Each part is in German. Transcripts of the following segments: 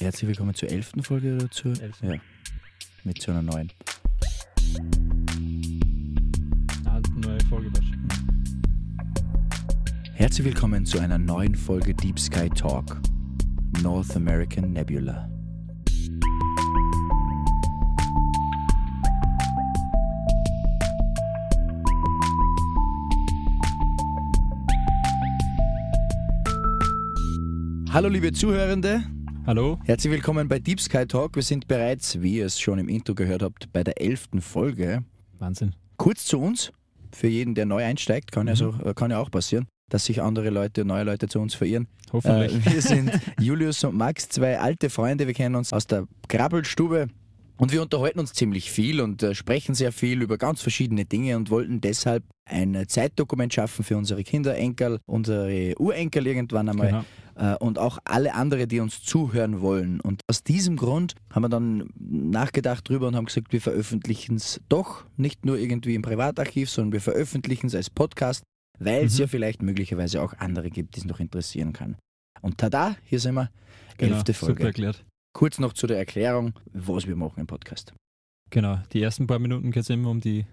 Herzlich willkommen zur elften Folge oder zur? Elf. Ja. Mit zu einer neuen. Ah, neue Folge. Herzlich willkommen zu einer neuen Folge Deep Sky Talk. North American Nebula. Hallo liebe Zuhörende, Hallo? herzlich willkommen bei Deep Sky Talk. Wir sind bereits, wie ihr es schon im Intro gehört habt, bei der elften Folge. Wahnsinn. Kurz zu uns, für jeden, der neu einsteigt, kann, ja, so, äh, kann ja auch passieren, dass sich andere Leute, neue Leute zu uns verirren. Hoffentlich. Äh, wir sind Julius und Max, zwei alte Freunde. Wir kennen uns aus der Krabbelstube und wir unterhalten uns ziemlich viel und äh, sprechen sehr viel über ganz verschiedene Dinge und wollten deshalb ein Zeitdokument schaffen für unsere Kinder, Enkel, unsere Urenkel irgendwann einmal Genau. äh, und auch alle andere, die uns zuhören wollen. Und aus diesem Grund haben wir dann nachgedacht drüber und haben gesagt, wir veröffentlichen es doch nicht nur irgendwie im Privatarchiv, sondern wir veröffentlichen es als Podcast, weil es Mhm. ja vielleicht möglicherweise auch andere gibt, die es noch interessieren kann. Und tada, hier sind wir, Genau, elfte super Folge. erklärt. Kurz noch zu der Erklärung, was wir machen im Podcast. Genau, die ersten paar Minuten geht es immer um die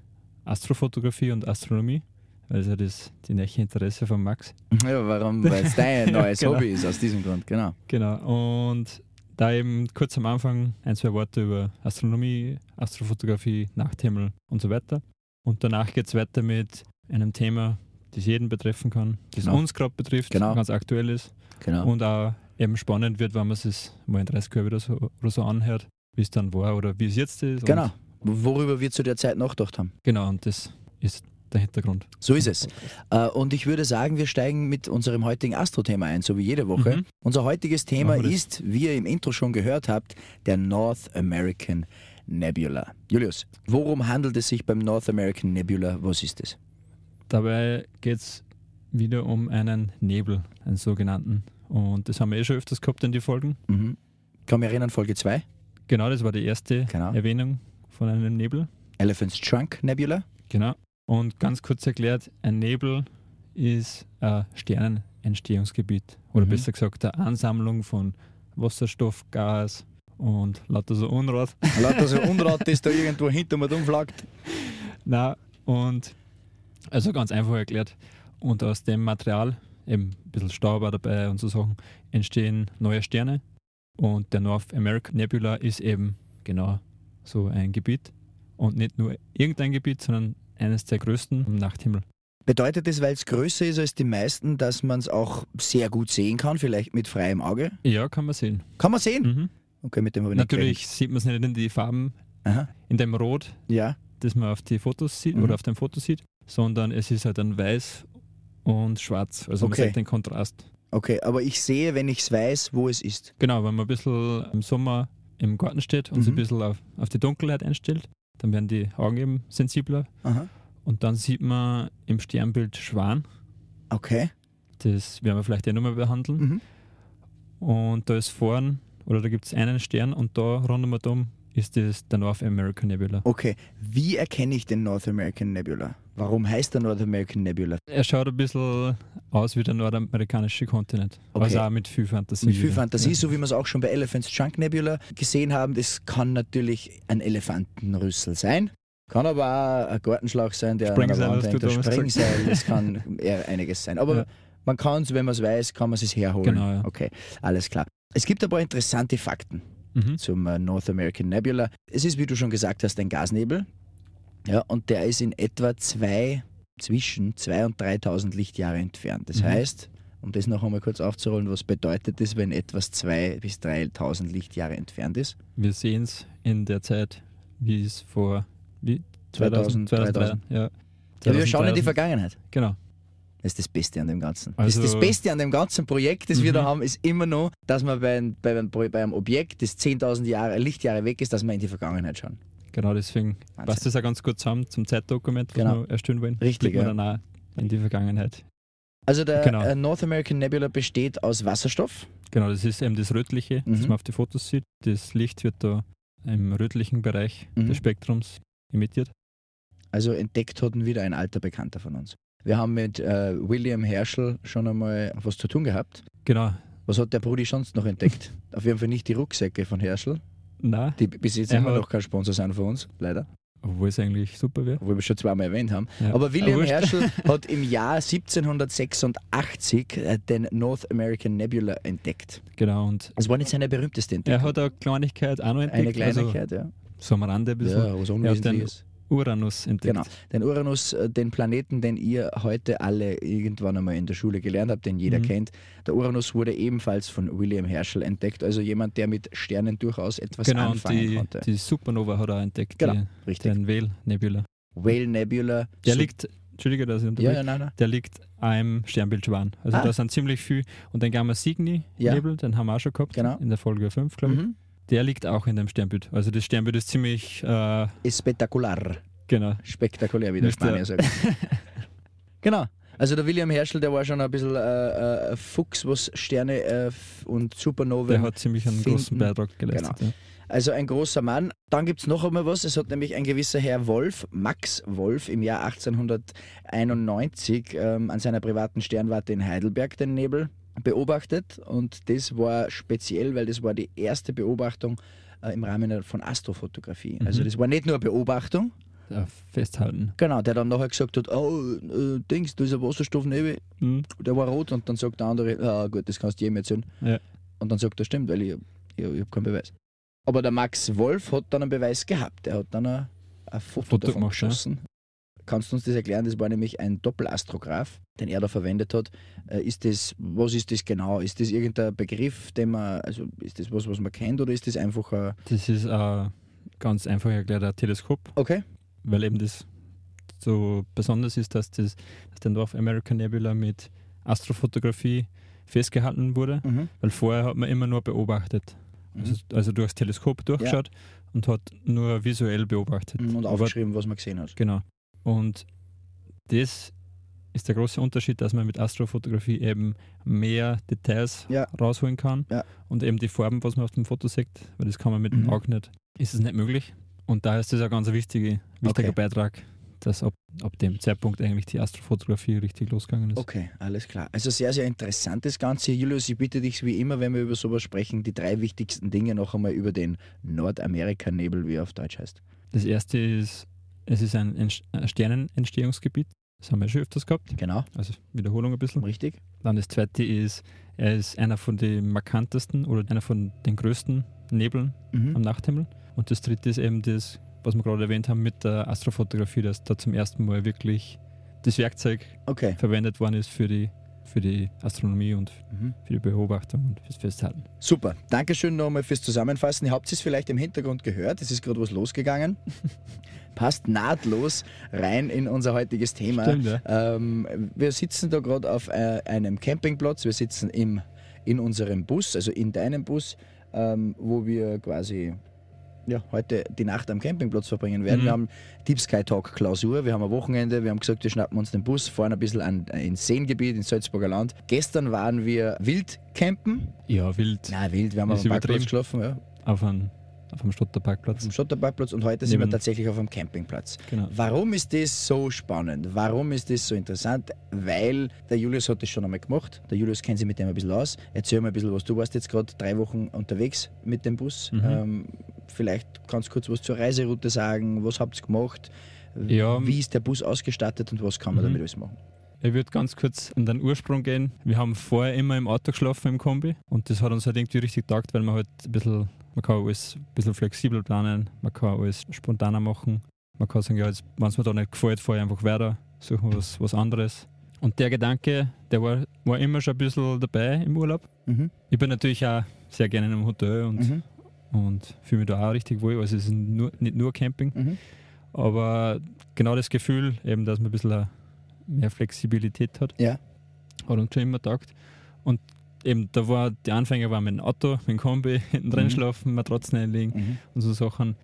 Astrofotografie und Astronomie, weil es ja das die nächste Interesse von Max. Ja, warum? Weil es dein neues Genau. Hobby ist, aus diesem Grund, genau. Genau, und da eben kurz am Anfang ein, zwei Worte über Astronomie, Astrofotografie, Nachthimmel und so weiter. Und danach geht es weiter mit einem Thema, das jeden betreffen kann, das Genau. uns gerade betrifft, Genau. ganz aktuell ist genau. und auch eben spannend wird, wenn man es mal in 30 Jahren wieder so, oder so anhört, wie es dann war oder wie es jetzt ist. Genau. Worüber wir zu der Zeit nachgedacht haben. genau, und das ist der Hintergrund. So ist es. Äh, Und ich würde sagen, wir steigen mit unserem heutigen Astro-Thema ein, so wie jede Woche. Mhm. Unser heutiges Thema ist, wie ihr im Intro schon gehört habt, der North American Nebula. Julius, worum handelt es sich beim North American Nebula? Was ist es? Dabei geht es wieder um einen Nebel, einen sogenannten. Und das haben wir eh schon öfters gehabt in die Folgen. Mhm. Kann mich erinnern, Folge 2, Genau, das war die erste Genau. Erwähnung von einem Nebel. Elephant's Trunk Nebula. Genau. Und ganz kurz erklärt, ein Nebel ist ein Sternenentstehungsgebiet. Oder Mhm. besser gesagt, eine Ansammlung von Wasserstoff, Gas und lauter so Unrat. Lauter so Unrat, das da irgendwo hinter mir umflaggt. Na, und also ganz einfach erklärt. Und aus dem Material, eben ein bisschen Staub auch dabei und so Sachen, entstehen neue Sterne. Und der North American Nebula ist eben genau so ein Gebiet. Und nicht nur irgendein Gebiet, sondern eines der größten im Nachthimmel. Bedeutet das, weil es größer ist als die meisten, dass man es auch sehr gut sehen kann, vielleicht mit freiem Auge? Ja, kann man sehen. Kann man sehen? Mhm. Okay, mit dem habe ich nicht Natürlich sieht man es nicht in die Farben. Aha. in dem Rot, Ja, das man auf die Fotos sieht Mhm. oder auf dem Foto sieht, sondern es ist halt ein Weiß und Schwarz. Also Okay. man sieht den Kontrast. okay, aber ich sehe, wenn ich es weiß, wo es ist. Genau, wenn man ein bisschen im Sommer im Garten steht und sich ein Mhm. bisschen auf, auf die Dunkelheit einstellt, dann werden die Augen eben sensibler. Aha. Und dann sieht man im Sternbild Schwan, Okay. das werden wir vielleicht eh nochmal behandeln. Mhm. Und da ist vorn, oder da gibt es einen Stern und da rundum ist das der North American Nebula. Okay, wie erkenne ich den North American Nebula? Warum heißt der North American Nebula? Er schaut ein bisschen aus wie der nordamerikanische Kontinent. Okay. Also auch mit viel Fantasie. Mit viel. Fantasie, Ja. so wie wir es auch schon bei Elephant's Trunk Nebula gesehen haben. Das kann natürlich ein Elefantenrüssel sein. Kann aber auch ein Gartenschlauch sein, der an einer Sprengseil, Wand hängt. Sprengseil. Das kann eher einiges sein. Aber Ja. man kann es, wenn man es weiß, kann man es herholen. Genau, ja. Okay, alles klar. Es gibt ein paar interessante Fakten. Mhm. zum äh, North American Nebula. Es ist, wie du schon gesagt hast, ein Gasnebel. Ja, und der ist in etwa zwei, zwischen 2.000 und 3.000 Lichtjahre entfernt. Das Mhm. heißt, um das noch einmal kurz aufzurollen, was bedeutet das, wenn etwas 2.000 bis 3.000 Lichtjahre entfernt ist? Wir sehen es in der Zeit, wie es vor wie 2000, 2003, ja. Ja, wir schauen in die 2000. Vergangenheit. Genau. Das ist das Beste an dem Ganzen. Also- das, das Beste an dem ganzen Projekt, das wir Mhm. da haben, ist immer noch, dass man bei, ein- bei, einem, bei einem Objekt, das 10.000 Jahre, Lichtjahre weg ist, dass wir in die Vergangenheit schauen. Genau, deswegen Wahnsinn. passt das auch ganz gut zusammen zum Zeitdokument, was Genau. wir erstellen wollen. Richtig, ja. dann auch in die Vergangenheit. Also der Genau. äh, North American Nebula besteht aus Wasserstoff. Genau, das ist eben das Rötliche, das Mhm. man auf die Fotos sieht. Das Licht wird da im rötlichen Bereich Mhm. des Spektrums emittiert. Also entdeckt hat ihn wieder ein alter Bekannter von uns. Wir haben mit äh, William Herschel schon einmal was zu tun gehabt. Genau, Was hat der Brudi sonst noch entdeckt? Auf jeden Fall nicht die Rucksäcke von Herschel, Nein, die bis jetzt Er immer noch kein Sponsor sind von uns, leider. obwohl es eigentlich super wäre. Obwohl wir schon zweimal erwähnt haben. Ja. Aber William. Herschel hat im Jahr 1786 äh, den North American Nebula entdeckt. Genau, und Das war nicht seine berühmteste er Entdeckung. hat eine Kleinigkeit auch noch entdeckt. eine Kleinigkeit, ja. Also, so am Rande ein bisschen. Ja, was er hat den Unwesentliches. Uranus entdeckt. Genau. Den Uranus, äh, den Planeten, den ihr heute alle irgendwann einmal in der Schule gelernt habt, den jeder Mhm. kennt. Der Uranus wurde ebenfalls von William Herschel entdeckt, also jemand, der mit Sternen durchaus etwas Genau, und anfangen die, konnte. die Supernova hat er entdeckt, Genau, die, Richtig. den Whale Nebula. Whale Nebula. Der Sup- liegt, Entschuldige, dass ich Ja, unterbreche, ja, nein, nein. der liegt am Sternbild Schwan. Also Ah. da sind ziemlich viel. Und den Gamma Ja. Nebel, den haben wir auch schon gehabt, Genau. in der Folge 5, glaube ich. Mhm. Der liegt auch in dem Sternbild. Also das Sternbild ist ziemlich, äh, Espectacular. genau. Spektakulär, wie der der- Spanier sagt. genau. Also der William Herschel, der war schon ein bisschen äh, äh, Fuchs, was Sterne äh, und Supernoven. Der hat ziemlich einen großen finden. Beitrag geleistet. Ja. Also ein großer Mann. Dann gibt es noch einmal was. Es hat nämlich ein gewisser Herr Wolf, Max Wolf, im Jahr 1891 ähm, an seiner privaten Sternwarte in Heidelberg den Nebel beobachtet. Und das war speziell, weil das war die erste Beobachtung äh, im Rahmen von Astrofotografie. Also Mhm. das war nicht nur eine Beobachtung, Ja, festhalten. genau, der dann nachher gesagt hat, oh, äh, Dings, da ist ein Wasserstoffnebel, Mhm. der war rot. Und dann sagt der andere, ah gut, das kannst du jedem erzählen. Ja. Und dann sagt er, stimmt, weil ich, ich, ich habe keinen Beweis. Aber der Max Wolf hat dann einen Beweis gehabt. Er hat dann ein, ein Foto, Foto davon gemacht, ja. Kannst du uns das erklären? Das war nämlich ein Doppelastrograph, den er da verwendet hat. Äh, Ist das, was ist das genau? Ist das irgendein Begriff, den man, also ist das was, was man kennt oder ist das einfach ein. Das ist äh, ganz einfach erklärt ein Teleskop, Okay. weil eben das so besonders ist, dass, das, dass der North American Nebula mit Astrofotografie festgehalten wurde, Mhm. weil vorher hat man immer nur beobachtet. Also, also durchs Teleskop durchgeschaut und hat nur visuell beobachtet. Mhm. Und Aber aufgeschrieben, was man gesehen hat. Genau. Und das ist der große Unterschied, dass man mit Astrofotografie eben mehr Details Ja. rausholen kann Ja. und eben die Farben, was man auf dem Foto sieht, weil das kann man mit Mhm. dem Auge nicht, ist es nicht möglich. Und da ist das ein ganz wichtige, wichtiger Okay. Beitrag, dass ab, ab dem Zeitpunkt eigentlich die Astrofotografie richtig losgegangen ist. Okay, alles klar. Also sehr, sehr interessant das Ganze. Julius, ich bitte dich wie immer, wenn wir über sowas sprechen, die drei wichtigsten Dinge noch einmal über den Nordamerika-Nebel, wie er auf Deutsch heißt. Das erste ist, es ist ein, ein Sternenentstehungsgebiet. Das haben wir schon öfters gehabt. Genau, Also Wiederholung ein bisschen. richtig. Dann das zweite ist, er ist einer von den markantesten oder einer von den größten Nebeln am Mhm. Nachthimmel. Und das dritte ist eben das, was wir gerade erwähnt haben mit der Astrofotografie, dass da zum ersten Mal wirklich das Werkzeug Okay. verwendet worden ist für die, für die Astronomie und Mhm. für die Beobachtung und fürs Festhalten. Super. Dankeschön nochmal fürs Zusammenfassen. Ihr habt es vielleicht im Hintergrund gehört. Es ist gerade was losgegangen. Passt nahtlos rein in unser heutiges Thema. Stimmt, ja. Ähm, wir sitzen da gerade auf äh, einem Campingplatz. Wir sitzen im, in unserem Bus, also in deinem Bus, ähm, wo wir quasi ja, heute die Nacht am Campingplatz verbringen werden. Mhm. Wir haben Deep Sky Talk Klausur, wir haben ein Wochenende, wir haben gesagt, wir schnappen uns den Bus, fahren ein bisschen an, äh, ins Seengebiet, ins Salzburger Land. Gestern waren wir wild campen. Ja, wild. Na, wild, wir haben auf dem Parkplatz geschlafen, ja, Auf einem, auf auf Stotterparkplatz. dem Schotterparkplatz und heute sind wir Neben- tatsächlich auf einem Campingplatz. Genau. Warum ist das so spannend? Warum ist das so interessant? Weil der Julius hat das schon einmal gemacht. Der Julius kennt sich mit dem ein bisschen aus. Erzähl mal ein bisschen was. Du warst jetzt gerade drei Wochen unterwegs mit dem Bus. Mhm. Ähm, vielleicht kannst du kurz was zur Reiseroute sagen. Was habt ihr gemacht? Ja. Wie ist der Bus ausgestattet und was kann man Mhm. damit alles machen? Ich würde ganz kurz an den Ursprung gehen. Wir haben vorher immer im Auto geschlafen im Kombi und das hat uns halt irgendwie richtig taugt, weil man halt ein bisschen, man kann alles ein bisschen flexibel planen, man kann alles spontaner machen. Man kann sagen, ja, wenn es mir da nicht gefällt, fahre ich einfach weiter, suche mir was, was anderes. Und der Gedanke, der war, war immer schon ein bisschen dabei im Urlaub. Mhm. Ich bin natürlich auch sehr gerne in einem Hotel und, Mhm. und fühle mich da auch richtig wohl. Also es ist nur, nicht nur Camping, Mhm. aber genau das Gefühl, eben, dass man ein bisschen mehr Flexibilität hat, Ja. hat uns schon immer taugt. Und eben, da war die Anfänge waren mit dem Auto, mit dem Kombi, hinten drin Mhm. schlafen, Matratzen einlegen Mhm. und so Sachen.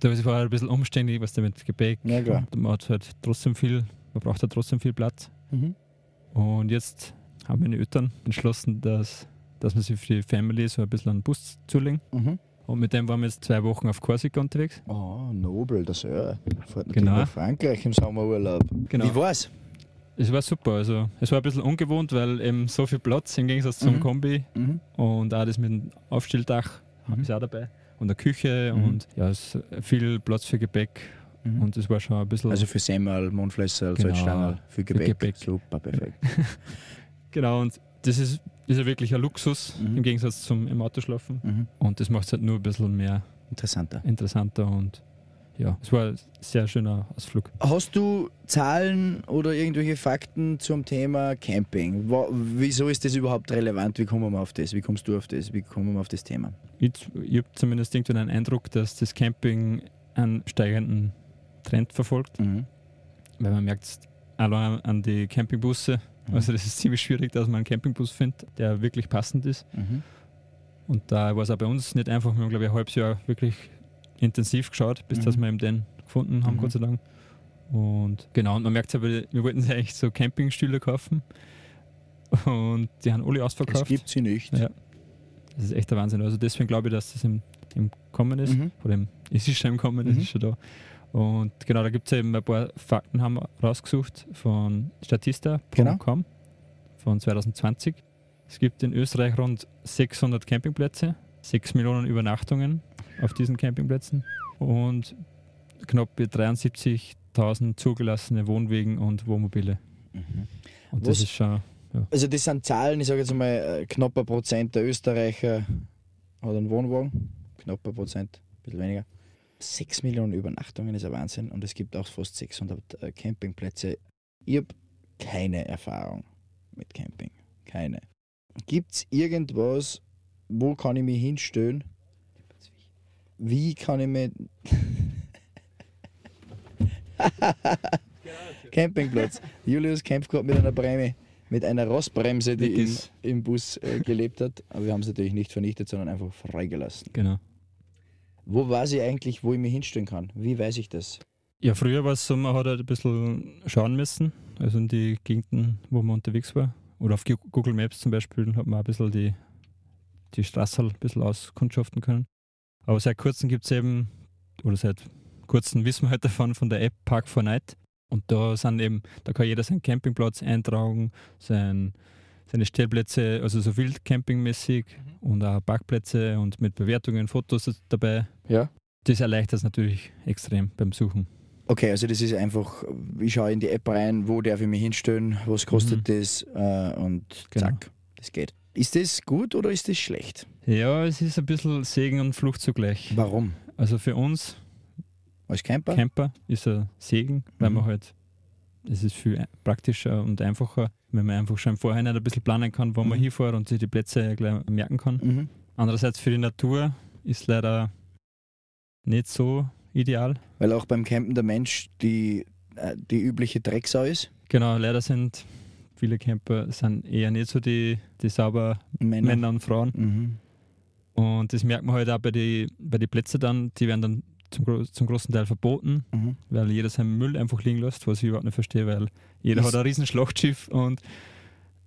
Da war ein bisschen umständlich, was da mit Gepäck. Ja, klar. Und man hat halt trotzdem viel, man braucht halt trotzdem viel Platz. Mhm. Und jetzt haben meine Eltern entschlossen, dass, dass man sich für die Family so ein bisschen einen Bus zulegen. Mhm. Und mit dem waren wir jetzt zwei Wochen auf Korsika unterwegs. Oh, nobel, das ja. Fährt natürlich Genau. nach Frankreich im Sommerurlaub. Genau. Wie war's? Es war super. Also es war ein bisschen ungewohnt, weil eben so viel Platz im Gegensatz zum Mhm. Kombi Mhm. und auch das mit dem Aufstelldach Mhm. ist auch dabei. Und der Küche Mhm. und ja, es ist viel Platz für Gepäck Mhm. und es war schon ein bisschen. Also für Semmel, Mundflösser, Genau. Salzstangen, für Gebäck. Gebäck. Super, perfekt. genau, und das ist, ist ja wirklich ein Luxus Mhm. im Gegensatz zum im Auto schlafen. Und das macht es halt nur ein bisschen mehr Interessanter. interessanter und ja, es war ein sehr schöner Ausflug. Hast du Zahlen oder irgendwelche Fakten zum Thema Camping? Wa- Wieso ist das überhaupt relevant? Wie kommen wir auf das? Wie kommst du auf das? Wie kommen wir auf das Thema? Ich, ich habe zumindest irgendwie den Eindruck, dass das Camping einen steigenden Trend verfolgt, Mhm. weil man merkt es allein an die Campingbusse. Mhm. Also das ist ziemlich schwierig, dass man einen Campingbus findet, der wirklich passend ist. Mhm. Und da war es auch bei uns nicht einfach. Wir haben, glaube ich, ein halbes Jahr wirklich intensiv geschaut, bis Mhm. dass wir eben den gefunden haben, Mhm. Gott sei Dank. Und genau, und man merkt es aber, wir wollten sie eigentlich so Campingstühle kaufen. Und die haben alle Es ausverkauft. gibt sie nicht. Ja. Das ist echt der Wahnsinn. Also deswegen glaube ich, dass das im, im Kommen ist. Mhm. Oder im, es ist schon im Kommen, es Mhm. ist schon da. Und genau, da gibt es eben ein paar Fakten, haben wir rausgesucht von Statista.com Genau. von 2020. Es gibt in Österreich rund 600 Campingplätze, 6 Millionen Übernachtungen auf diesen Campingplätzen und knapp 73.000 zugelassene Wohnwegen und Wohnmobile. Mhm. Und Was- das ist schon, Also das sind Zahlen, ich sage jetzt mal, äh, knapper Prozent der Österreicher hat einen Wohnwagen. Knapper Prozent, ein bisschen weniger. 6 Millionen Übernachtungen ist ein Wahnsinn und es gibt auch fast 600 äh, Campingplätze. Ich habe keine Erfahrung mit Camping. Keine. Gibt es irgendwas, wo kann ich mich hinstellen? Wie kann ich mich... Campingplatz. Julius kämpft gerade mit einer Bremse, mit einer Rostbremse, die im, im Bus äh, gelebt hat. Aber wir haben es natürlich nicht vernichtet, sondern einfach freigelassen. genau. Wo weiß ich eigentlich, wo ich mich hinstellen kann? Wie weiß ich das? Ja, früher war es so, man hat halt ein bisschen schauen müssen, also in die Gegenden, wo man unterwegs war. Oder auf Google Maps zum Beispiel hat man ein bisschen die, die Straße ein bisschen auskundschaften können. Aber seit kurzem gibt es eben, oder seit kurzem wissen wir halt davon, von der App Park for Night. Und da sind eben, da kann jeder seinen Campingplatz eintragen, sein, seine Stellplätze, also so wildcampingmäßig und auch Parkplätze und mit Bewertungen, Fotos dabei. Ja. Das erleichtert es natürlich extrem beim Suchen. Okay, also das ist einfach, ich schaue in die App rein, wo darf ich mich hinstellen, was kostet das äh, und Genau. zack, das geht. Ist das gut oder ist das schlecht? Ja, es ist ein bisschen Segen und Flucht zugleich. Warum? Also für uns Als Camper? Camper ist ein Segen, weil Mhm. man halt, es ist viel praktischer und einfacher, wenn man einfach schon im Vorhinein ein bisschen planen kann, wo man Mhm. hinfährt und sich die Plätze gleich merken kann. Mhm. Andererseits für die Natur ist leider nicht so ideal. Weil auch beim Campen der Mensch die, äh, die übliche Drecksau ist. Genau, leider sind viele Camper sind eher nicht so die, die sauber Männer. Männer und Frauen. Mhm. Und das merkt man halt auch bei den bei die Plätzen dann, die werden dann zum, zum großen Teil verboten, Mhm. weil jeder seinen Müll einfach liegen lässt, was ich überhaupt nicht verstehe, weil jeder Ist- hat ein riesen Schlachtschiff und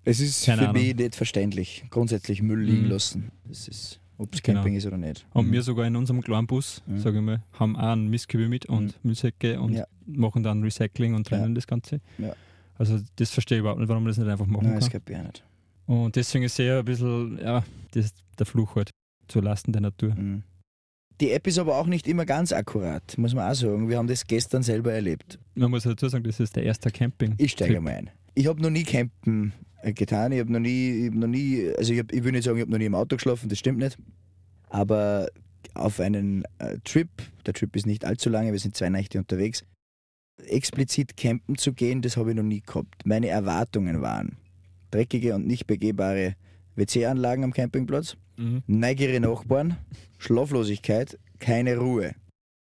Es ist für Ahnung. mich nicht verständlich. Grundsätzlich Müll liegen Mhm. lassen. Das ist, ob es Genau. Camping ist oder nicht. haben Mhm. wir sogar in unserem kleinen Bus, Mhm. sage ich mal, haben auch einen Mistkübel mit und Müllsäcke und Ja. machen dann Recycling und trennen Ja. das Ganze. Ja. Also das verstehe ich überhaupt nicht, warum man das nicht einfach machen Nein, das kann. kapiere ich nicht. Und deswegen ist eher ein bisschen, ja, das ist der Fluch halt zu Lasten der Natur. Mhm. Die App ist aber auch nicht immer ganz akkurat, muss man auch sagen. Wir haben das gestern selber erlebt. Man muss dazu sagen, das ist der erste Camping. Ich steige mal ein. Ich habe noch nie campen äh, getan. Ich habe noch nie, ich hab noch nie, also ich, hab, ich will nicht sagen, ich habe noch nie im Auto geschlafen, das stimmt nicht. Aber auf einen äh, Trip, der Trip ist nicht allzu lange, wir sind zwei Nächte unterwegs, explizit campen zu gehen, das habe ich noch nie gehabt. Meine Erwartungen waren dreckige und nicht begehbare WC-Anlagen am Campingplatz, Mhm. neugierige Nachbarn, Schlaflosigkeit, keine Ruhe.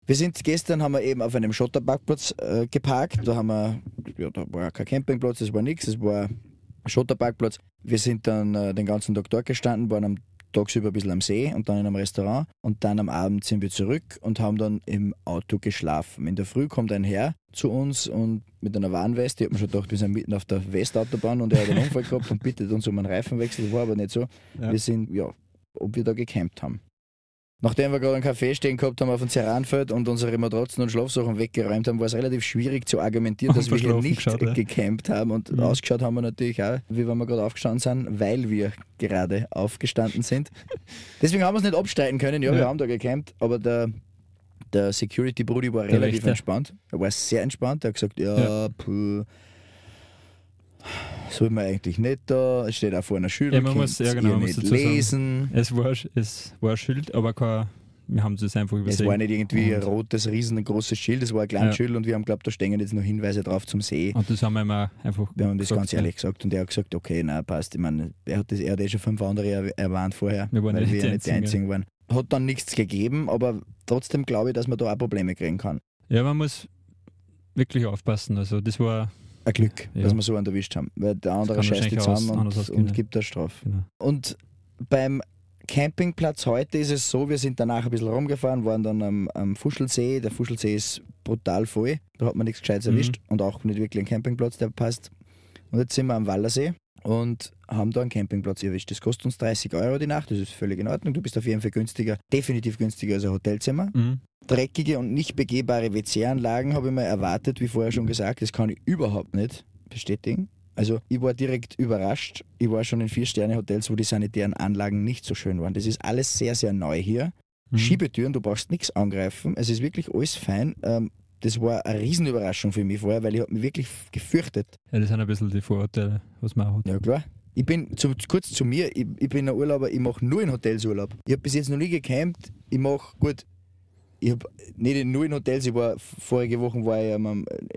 Wir sind gestern haben wir eben auf einem Schotterparkplatz äh, geparkt. Da haben wir, ja, da war kein Campingplatz, das war nichts, es war ein Schotterparkplatz. Wir sind dann äh, den ganzen Tag dort gestanden, waren am tagsüber ein bisschen am See und dann in einem Restaurant und dann am Abend sind wir zurück und haben dann im Auto geschlafen. In der Früh kommt ein Herr zu uns und mit einer Warnweste, ich habe mir schon gedacht, wir sind mitten auf der Westautobahn und er hat einen Unfall gehabt und bittet uns um einen Reifenwechsel, war aber nicht so. Ja. Wir sind, ja, ob wir da gecampt haben. Nachdem wir gerade einen Kaffee stehen gehabt haben auf dem Ceranfeld und unsere Matratzen und Schlafsachen weggeräumt haben, war es relativ schwierig zu argumentieren, dass wir hier nicht geschaut, ja. gecampt haben. Und Mhm. ausgeschaut haben wir natürlich auch, wie wenn wir gerade aufgestanden sind, weil wir gerade aufgestanden sind. Deswegen haben wir es nicht abstreiten können. Ja, wir Ja. haben da gecampt, aber der, der Security-Brudi war Der relativ Wächter. entspannt. Er war sehr entspannt. Er hat gesagt, ja, Ja. puh, soll man eigentlich nicht da. Es steht auch vor einer Schule. Ja, man muss- ja, genau, man muss nicht sagen. lesen. Es war, es war ein Schild, aber kein, wir haben es einfach Es übersehen. war nicht irgendwie ein rotes, riesengroßes Schild, es war ein kleines Ja. Schild und wir haben glaubt, da stehen jetzt noch Hinweise drauf zum See. Und das haben wir auch einfach Wir haben das gesagt, ganz ehrlich gesagt und er hat gesagt, okay, nein, passt. Ich meine, er hat, das, er hat eh schon fünf andere er- erwähnt vorher, Wir waren weil nicht wir die ja nicht die Einzigen, Einzigen waren. Hat dann nichts gegeben, aber trotzdem glaube ich, dass man da auch Probleme kriegen kann. Ja, man muss wirklich aufpassen. Also das war, Ein Glück, Ja. dass wir so einen erwischt haben, weil der andere scheißt die zusammen und, ausgehen, und ja. gibt eine Strafe. genau. Und beim Campingplatz heute ist es so, wir sind danach ein bisschen rumgefahren, waren dann am, am Fuschelsee. Der Fuschelsee ist brutal voll. Da hat man nichts Gescheites Mhm. erwischt und auch nicht wirklich ein Campingplatz, der passt. Und jetzt sind wir am Wallersee und haben da einen Campingplatz erwischt. Das kostet uns 30 Euro die Nacht, das ist völlig in Ordnung. Du bist auf jeden Fall günstiger, definitiv günstiger als ein Hotelzimmer. Mhm. Dreckige und nicht begehbare WC-Anlagen habe ich mal erwartet, wie vorher schon gesagt. Das kann ich überhaupt nicht bestätigen. Also ich war direkt überrascht. Ich war schon in Vier-Sterne-Hotels, wo die sanitären Anlagen nicht so schön waren. Das ist alles sehr, sehr neu hier. Mhm. Schiebetüren, du brauchst nichts angreifen. Es ist wirklich alles fein. Ähm, das war eine Riesenüberraschung für mich vorher, weil ich habe mich wirklich gefürchtet. Ja, das sind ein bisschen die Vorurteile, was man hat. Ja klar. Ich bin zu, kurz zu mir, ich, ich bin ein Urlauber, ich mache nur in Hotels Urlaub. Ich habe bis jetzt noch nie gecampt. Ich mache, gut, ich habe nicht nur in Hotels, ich war vorige Woche war ich in,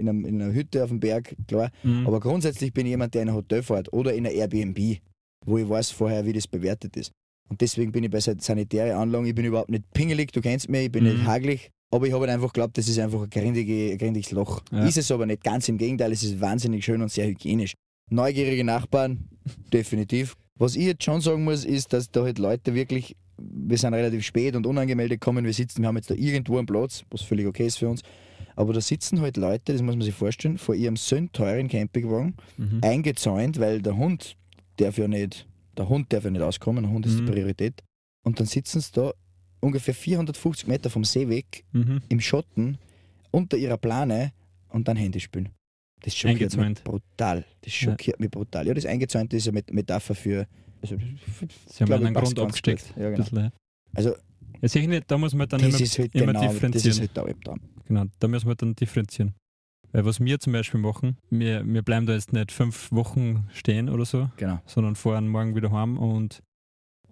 einem, in einer Hütte auf dem Berg, klar. Mhm. Aber grundsätzlich bin ich jemand, der in ein Hotel fährt oder in ein Airbnb, wo ich weiß vorher, wie das bewertet ist. Und deswegen bin ich bei san- sanitären Anlagen, ich bin überhaupt nicht pingelig, du kennst mich, ich bin Mhm. nicht hagelig. Aber ich habe halt einfach geglaubt, das ist einfach ein grindige, grindiges Loch. Ja. Ist es aber nicht, ganz im Gegenteil, es ist wahnsinnig schön und sehr hygienisch. Neugierige Nachbarn, definitiv. Was ich jetzt schon sagen muss, ist, dass da halt Leute wirklich, wir sind relativ spät und unangemeldet kommen, wir sitzen, wir haben jetzt da irgendwo einen Platz, was völlig okay ist für uns, aber da sitzen halt Leute, das muss man sich vorstellen, vor ihrem sündteuren Campingwagen, Mhm. eingezäunt, weil der Hund darf ja nicht, der Hund darf ja nicht auskommen, der Hund ist Mhm. die Priorität. Und dann sitzen sie da ungefähr 450 Meter vom See weg, Mhm. im Schotten, unter ihrer Plane und dann Handy spielen. Das schockiert mich brutal. Das schockiert mich brutal. Ja, das Eingezäunte ist ja mit Metapher für. Also, Sie haben einen Grund abgesteckt. Ja, genau. Bisschen. Also, Ja, sicher nicht, da muss man dann immer, halt immer genau, differenzieren. halt Albtraum. Genau, da müssen wir dann differenzieren. Weil was wir zum Beispiel machen, wir, wir bleiben da jetzt nicht fünf Wochen stehen oder so, Genau. sondern fahren morgen wieder heim und,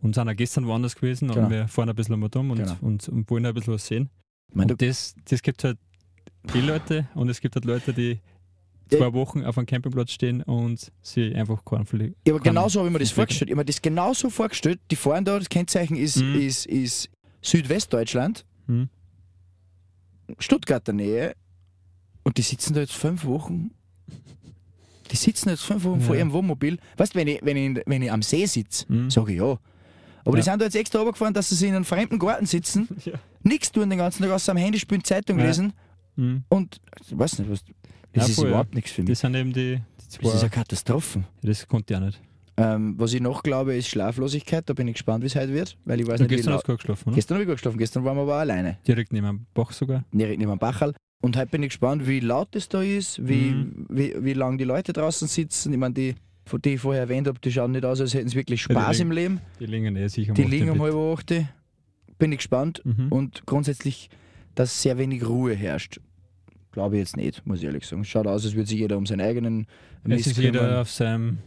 und sind auch gestern woanders gewesen Genau. und wir fahren ein bisschen einmal um und, Genau. und, und wollen ein bisschen was sehen. Ich meine, und das, das gibt halt die Leute und es gibt halt Leute, die. Zwei Wochen auf einem Campingplatz stehen und sie einfach keinen verlegen. Ja, aber genauso habe ich mir das vorgestellt. Ich habe mir das genauso vorgestellt. Die fahren da, das Kennzeichen ist, Mhm. ist, ist Südwestdeutschland, Mhm. Stuttgarter Nähe. Und die sitzen da jetzt fünf Wochen. Die sitzen jetzt fünf Wochen vor Ja. ihrem Wohnmobil. Weißt du, wenn ich, wenn ich, wenn ich am See sitze, Mhm. sage ich ja. Aber die Ja. sind da jetzt extra runtergefahren, dass sie in einem fremden Garten sitzen, Ja. nichts tun den ganzen Tag, außer am Handy spielen, Zeitung lesen Mhm. und ich weiß nicht, was. Das Ja, ist voll, ja. überhaupt nichts für mich. Das sind eben die, die Das ist zwei. eine Katastrophe. Das konnte ich auch nicht. Ähm, was ich noch glaube, ist Schlaflosigkeit. Da bin ich gespannt, wie es heute wird, weil ich weiß Du nicht, gestern hast du gut geschlafen, oder? Gestern habe ich gut geschlafen, gestern waren wir aber alleine. Direkt neben dem Bach sogar. Direkt neben dem Bachal. Und heute bin ich gespannt, wie laut es da ist, wie, Mhm. wie, wie lange die Leute draußen sitzen. Ich meine, die, die ich vorher erwähnt habe, die schauen nicht aus, als hätten sie wirklich Ja, die Spaß liegen- im Leben. Die liegen eh sicher Die acht liegen um halb acht. Bin ich gespannt. Mhm. Und grundsätzlich, dass sehr wenig Ruhe herrscht. Glaube ich jetzt nicht, muss ich ehrlich sagen. Schaut aus, als würde sich jeder um seinen eigenen Es Mist ist jeder kümmern. auf seinem,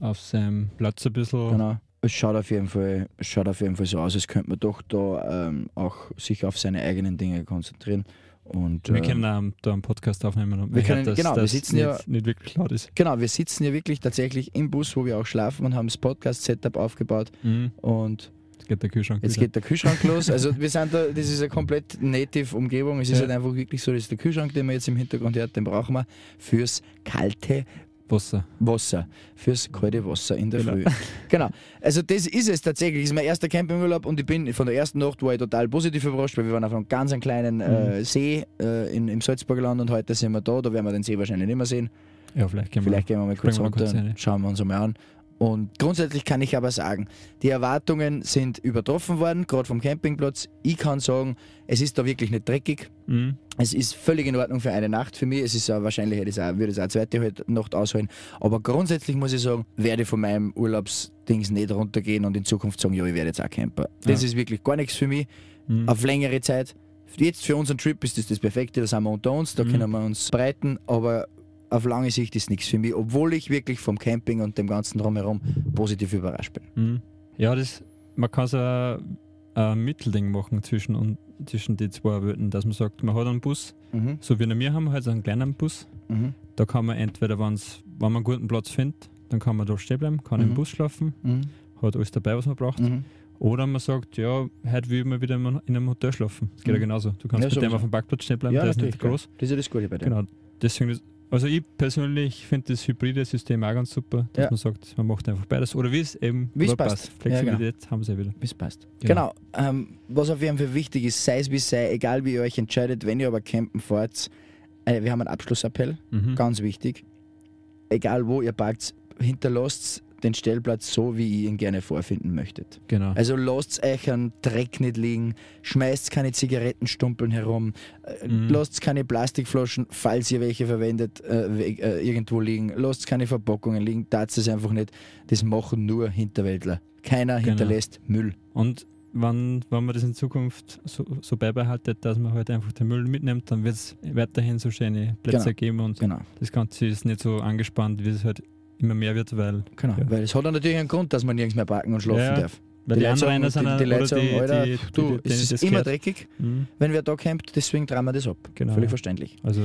auf seinem Platz ein bisschen. Genau. Es schaut auf jeden Fall, es schaut auf jeden Fall so aus, als könnte man doch da ähm, auch sich auf seine eigenen Dinge konzentrieren. Und, Wir ähm, können auch da einen Podcast aufnehmen. Und wir können- hört, dass genau, wir sitzen nicht, ja- nicht wirklich laut ist. Genau, wir sitzen hier wirklich tatsächlich im Bus, wo wir auch schlafen und haben das Podcast-Setup aufgebaut. Mhm. Und geht der Kühlschrank jetzt wieder. geht der Kühlschrank los. Also wir sind da, das ist eine komplett native Umgebung. Es ist Ja. halt einfach wirklich so, das ist der Kühlschrank, den man jetzt im Hintergrund hört, den brauchen wir fürs kalte Wasser. Wasser, fürs kalte Wasser in der Genau. Früh. genau. Also das ist es tatsächlich. Das ist mein erster Campingurlaub und ich bin von der ersten Nacht war ich total positiv überrascht, weil wir waren auf einem ganz einen kleinen Mhm. äh, See äh, in, im Salzburger Land und heute sind wir da. Da werden wir den See wahrscheinlich nicht mehr sehen. Ja, vielleicht können Vielleicht gehen wir mal kurz wir runter, kurz rein. schauen wir uns einmal an. Und grundsätzlich kann ich aber sagen, die Erwartungen sind übertroffen worden, gerade vom Campingplatz. Ich kann sagen, es ist da wirklich nicht dreckig. Mhm. Es ist völlig in Ordnung für eine Nacht für mich. Es ist auch, wahrscheinlich hätte ich auch, würde es auch eine zweite halt Nacht ausholen. Aber grundsätzlich muss ich sagen, werde ich von meinem Urlaubsdings nicht runtergehen und in Zukunft sagen, ja, ich werde jetzt auch Camper. Das Ja. ist wirklich gar nichts für mich. Mhm. Auf längere Zeit. Jetzt für unseren Trip ist das das Perfekte, da sind wir unter uns, da Mhm. können wir uns breiten, aber auf lange Sicht ist nichts für mich, obwohl ich wirklich vom Camping und dem ganzen drumherum positiv überrascht bin. Mhm. Ja, das, man kann so ein, ein Mittelding machen zwischen, und, zwischen die zwei Welten, dass man sagt, man hat einen Bus, Mhm. so wie wir haben, halt so einen kleinen Bus. Mhm. Da kann man entweder, wenn's, wenn man einen guten Platz findet, dann kann man da stehen bleiben, kann Mhm. im Bus schlafen, Mhm. hat alles dabei, was man braucht. Mhm. Oder man sagt, ja, heute will mal wieder in einem- in einem Hotel schlafen. Das geht ja Mhm. genauso. Du kannst Ja, mit dem auf dem Parkplatz stehen bleiben, Ja, der ist nicht groß. Das ist ja das Gute bei dem. Genau. Deswegen, ist, also ich persönlich finde das hybride System auch ganz super, dass Ja. man sagt, man macht einfach beides. Oder wie es eben gerade passt. Ja, Flexibilität haben sie ja wieder. Wie es passt. Genau. Genau. Ähm, was auf jeden Fall wichtig ist, sei es wie es sei, egal wie ihr euch entscheidet, wenn ihr aber campen fahrt, äh, wir haben einen Abschlussappell, Mhm. ganz wichtig. Egal wo ihr parkt, hinterlasst den Stellplatz so, wie ihr ihn gerne vorfinden möchtet. Genau. Also lasst euch einen Dreck nicht liegen, schmeißt keine Zigarettenstumpeln herum, äh, Mhm. lasst keine Plastikflaschen, falls ihr welche verwendet, äh, äh, irgendwo liegen, lasst keine Verpackungen liegen, tat es einfach nicht. Das machen nur Hinterwäldler. Keiner Genau. hinterlässt Müll. Und wenn, wenn man das in Zukunft so, so beibehaltet, dass man halt einfach den Müll mitnimmt, dann wird es weiterhin so schöne Plätze Genau. geben und Genau. das Ganze ist nicht so angespannt, wie es halt immer mehr wird, weil, genau. Ja. Weil es hat natürlich einen Grund, dass man nirgends mehr parken und schlafen Ja, darf. weil die, Leute sagen- Anrainer sind die, die Leute sagen, die, Alter, die, du, die, es ist immer gehört. dreckig, Mhm. wenn wer da campt, deswegen drehen wir das ab. Genau. Völlig verständlich. Also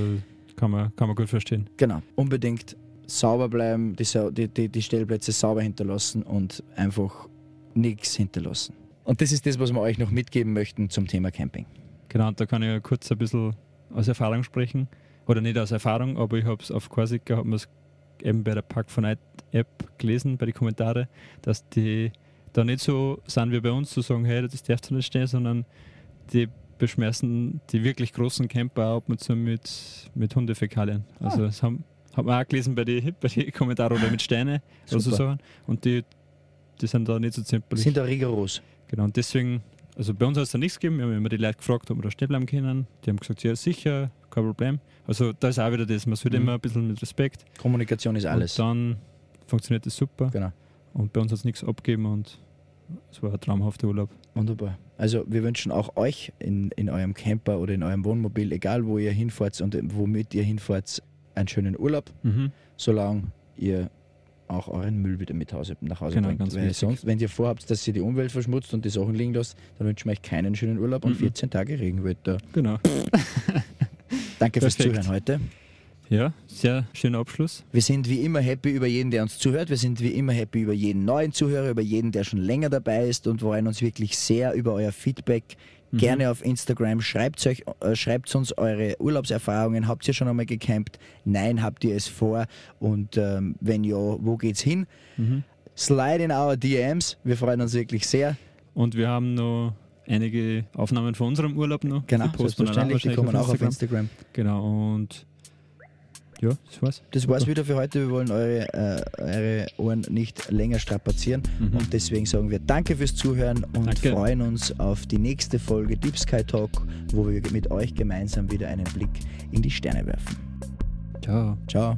kann man, kann man gut verstehen. Genau. Unbedingt sauber bleiben, die, die, die, die Stellplätze sauber hinterlassen und einfach nichts hinterlassen. Und das ist das, was wir euch noch mitgeben möchten zum Thema Camping. Genau, und da kann ich ja kurz ein bisschen aus Erfahrung sprechen. Oder nicht aus Erfahrung, aber ich habe es auf Korsika, hat man es eben bei der Pack von Night App gelesen, bei den Kommentaren, dass die da nicht so sind wie bei uns, zu sagen, hey, das darfst du nicht stehen, sondern die beschmeißen die wirklich großen Camper auch ab und zu mit, mit Hundefäkalien. Also das haben, hat man auch gelesen bei den bei die Kommentaren oder mit Steine oder so. Sachen. Und die, die sind da nicht so zimperlich. Sind da rigoros. Genau, und deswegen, also bei uns hat es da nichts gegeben. Wir haben immer die Leute gefragt, ob wir da stehen bleiben können. Die haben gesagt, ja, sicher, kein Problem. Also da ist auch wieder das, man sollte Mhm. immer ein bisschen mit Respekt. Kommunikation ist alles. Und dann funktioniert das super. Genau. Und bei uns hat es nichts abgegeben und es war ein traumhafter Urlaub. Wunderbar. Also wir wünschen auch euch in, in eurem Camper oder in eurem Wohnmobil, egal wo ihr hinfahrt und womit ihr hinfahrt, einen schönen Urlaub, Mhm. solange ihr auch euren Müll wieder mit Hause, nach Hause Genau, bringt. ganz Weil wichtig. sonst, wenn ihr vorhabt, dass ihr die Umwelt verschmutzt und die Sachen liegen lasst, dann wünschen wir euch keinen schönen Urlaub und Mhm. 14 Tage Regenwetter. Genau. Danke fürs Perfekt. Zuhören heute. Ja, sehr schöner Abschluss. Wir sind wie immer happy über jeden, der uns zuhört. Wir sind wie immer happy über jeden neuen Zuhörer, über jeden, der schon länger dabei ist und freuen uns wirklich sehr über euer Feedback. Mhm. Gerne auf Instagram. Schreibt, euch, äh, schreibt uns eure Urlaubserfahrungen. Habt ihr schon einmal gecampt? Nein, habt ihr es vor? Und ähm, wenn ja, wo geht's hin? Mhm. Slide in our DMs. Wir freuen uns wirklich sehr. Und wir haben noch einige Aufnahmen von unserem Urlaub noch. Genau, Die posten selbstverständlich. Die kommen auch auf. Instagram. Genau, und ja, das war's. Das war's wieder für heute. Wir wollen eure, äh, eure Ohren nicht länger strapazieren. Mhm. Und deswegen sagen wir Danke fürs Zuhören und Danke. freuen uns auf die nächste Folge Deep Sky Talk, wo wir mit euch gemeinsam wieder einen Blick in die Sterne werfen. Ciao. Ciao.